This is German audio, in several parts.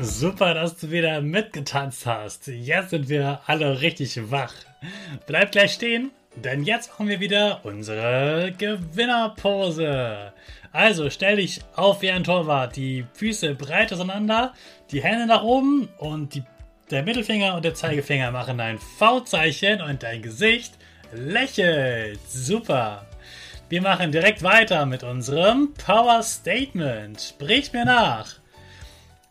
Super, dass du wieder mitgetanzt hast. Jetzt sind wir alle richtig wach. Bleib gleich stehen, denn jetzt machen wir wieder unsere Gewinnerpose. Also stell dich auf wie ein Torwart, die Füße breit auseinander, die Hände nach oben und die, der Mittelfinger und der Zeigefinger machen ein V-Zeichen und dein Gesicht lächelt. Super. Wir machen direkt weiter mit unserem Power Statement. Sprich mir nach.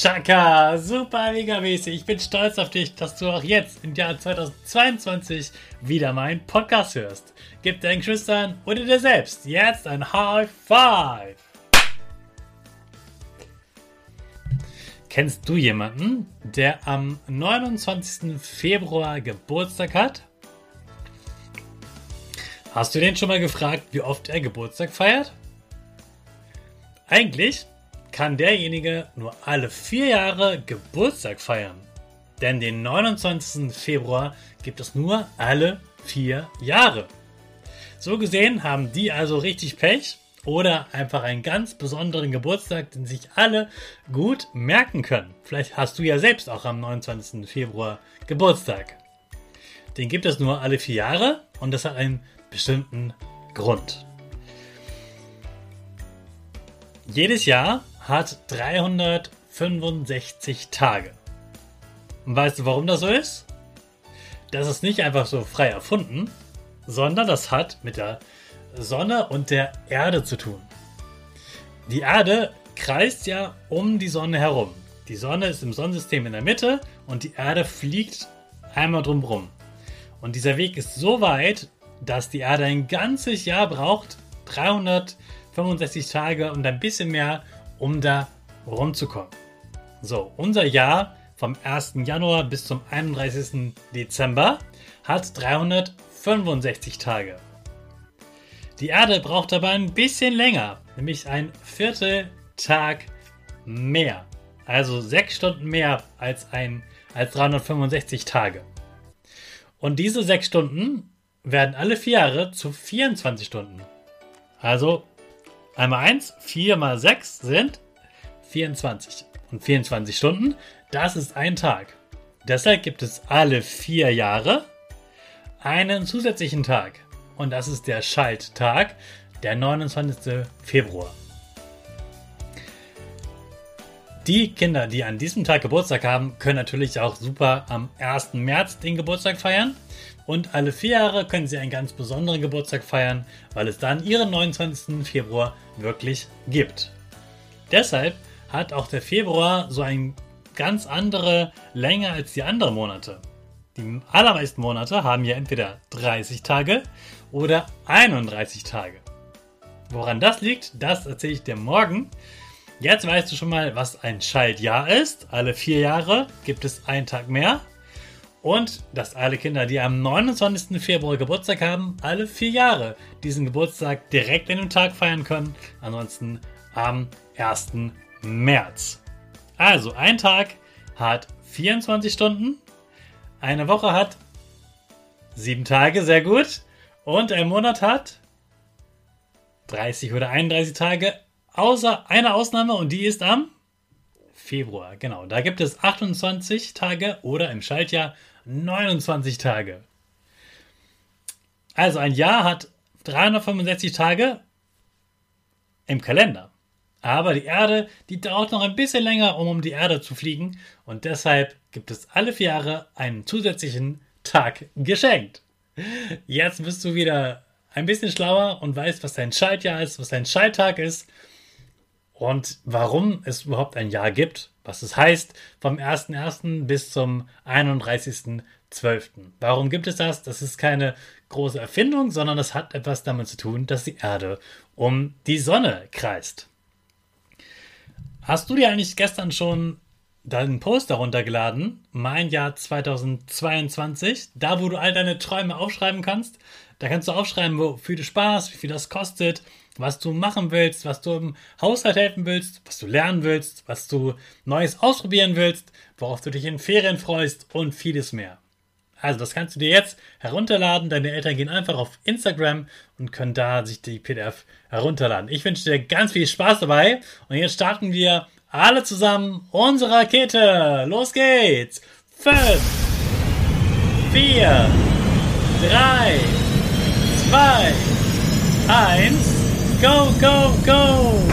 Chaka, super mega mäßig. Ich bin stolz auf dich, dass du auch jetzt im Jahr 2022 wieder meinen Podcast hörst. Gib deinen Geschwistern oder dir selbst jetzt ein High Five. Kennst du jemanden, der am 29. Februar Geburtstag hat? Hast du den schon mal gefragt, wie oft er Geburtstag feiert? Eigentlich kann derjenige nur alle vier Jahre Geburtstag feiern. Denn den 29. Februar gibt es nur alle vier Jahre. So gesehen haben die also richtig Pech oder einfach einen ganz besonderen Geburtstag, den sich alle gut merken können. Vielleicht hast du ja selbst auch am 29. Februar Geburtstag. Den gibt es nur alle vier Jahre und das hat einen bestimmten Grund. Jedes Jahr hat 365 Tage. Und weißt du, warum das so ist? Das ist nicht einfach so frei erfunden, sondern das hat mit der Sonne und der Erde zu tun. Die Erde kreist ja um die Sonne herum. Die Sonne ist im Sonnensystem in der Mitte und die Erde fliegt einmal drumherum. Und dieser Weg ist so weit, dass die Erde ein ganzes Jahr braucht, 365 Tage und ein bisschen mehr, um da rumzukommen. So, unser Jahr vom 1. Januar bis zum 31. Dezember hat 365 Tage. Die Erde braucht aber ein bisschen länger, nämlich ein Vierteltag mehr. Also sechs Stunden mehr als, ein, als 365 Tage. Und diese sechs Stunden werden alle vier Jahre zu 24 Stunden. Also Einmal 1, 4 mal 6 sind 24. Und 24 Stunden, das ist ein Tag. Deshalb gibt es alle vier Jahre einen zusätzlichen Tag. Und das ist der Schalttag, der 29. Februar. Die Kinder, die an diesem Tag Geburtstag haben, können natürlich auch super am 1. März den Geburtstag feiern. Und alle vier Jahre können sie einen ganz besonderen Geburtstag feiern, weil es dann ihren 29. Februar wirklich gibt. Deshalb hat auch der Februar so eine ganz andere Länge als die anderen Monate. Die allermeisten Monate haben ja entweder 30 Tage oder 31 Tage. Woran das liegt, das erzähle ich dir morgen. Jetzt weißt du schon mal, was ein Schaltjahr ist. Alle vier Jahre gibt es einen Tag mehr. Und dass alle Kinder, die am 29. Februar Geburtstag haben, alle vier Jahre diesen Geburtstag direkt in dem Tag feiern können. Ansonsten am 1. März. Also ein Tag hat 24 Stunden, eine Woche hat sieben Tage, sehr gut. Und ein Monat hat 30 oder 31 Tage, außer einer Ausnahme und die ist am Februar. Genau, da gibt es 28 Tage oder im Schaltjahr 29 Tage. Also ein Jahr hat 365 Tage im Kalender. Aber die Erde, die dauert noch ein bisschen länger, um um die Erde zu fliegen. Und deshalb gibt es alle vier Jahre einen zusätzlichen Tag geschenkt. Jetzt bist du wieder ein bisschen schlauer und weißt, was dein Schaltjahr ist, was dein Schalttag ist und warum es überhaupt ein Jahr gibt, was es heißt, vom 1.1. bis zum 31.12. Warum gibt es das? Das ist keine große Erfindung, sondern das hat etwas damit zu tun, dass die Erde um die Sonne kreist. Hast du dir eigentlich gestern schon deinen Poster runtergeladen, mein Jahr 2022, da wo du all deine Träume aufschreiben kannst? Da kannst du aufschreiben, wofür du Spaß, wie viel das kostet, was du machen willst, was du im Haushalt helfen willst, was du lernen willst, was du Neues ausprobieren willst, worauf du dich in Ferien freust und vieles mehr. Also das kannst du dir jetzt herunterladen. Deine Eltern gehen einfach auf Instagram und können da sich die PDF herunterladen. Ich wünsche dir ganz viel Spaß dabei und jetzt starten wir alle zusammen unsere Rakete. Los geht's. 5, 4, 3, 2, 1. Go, go, go!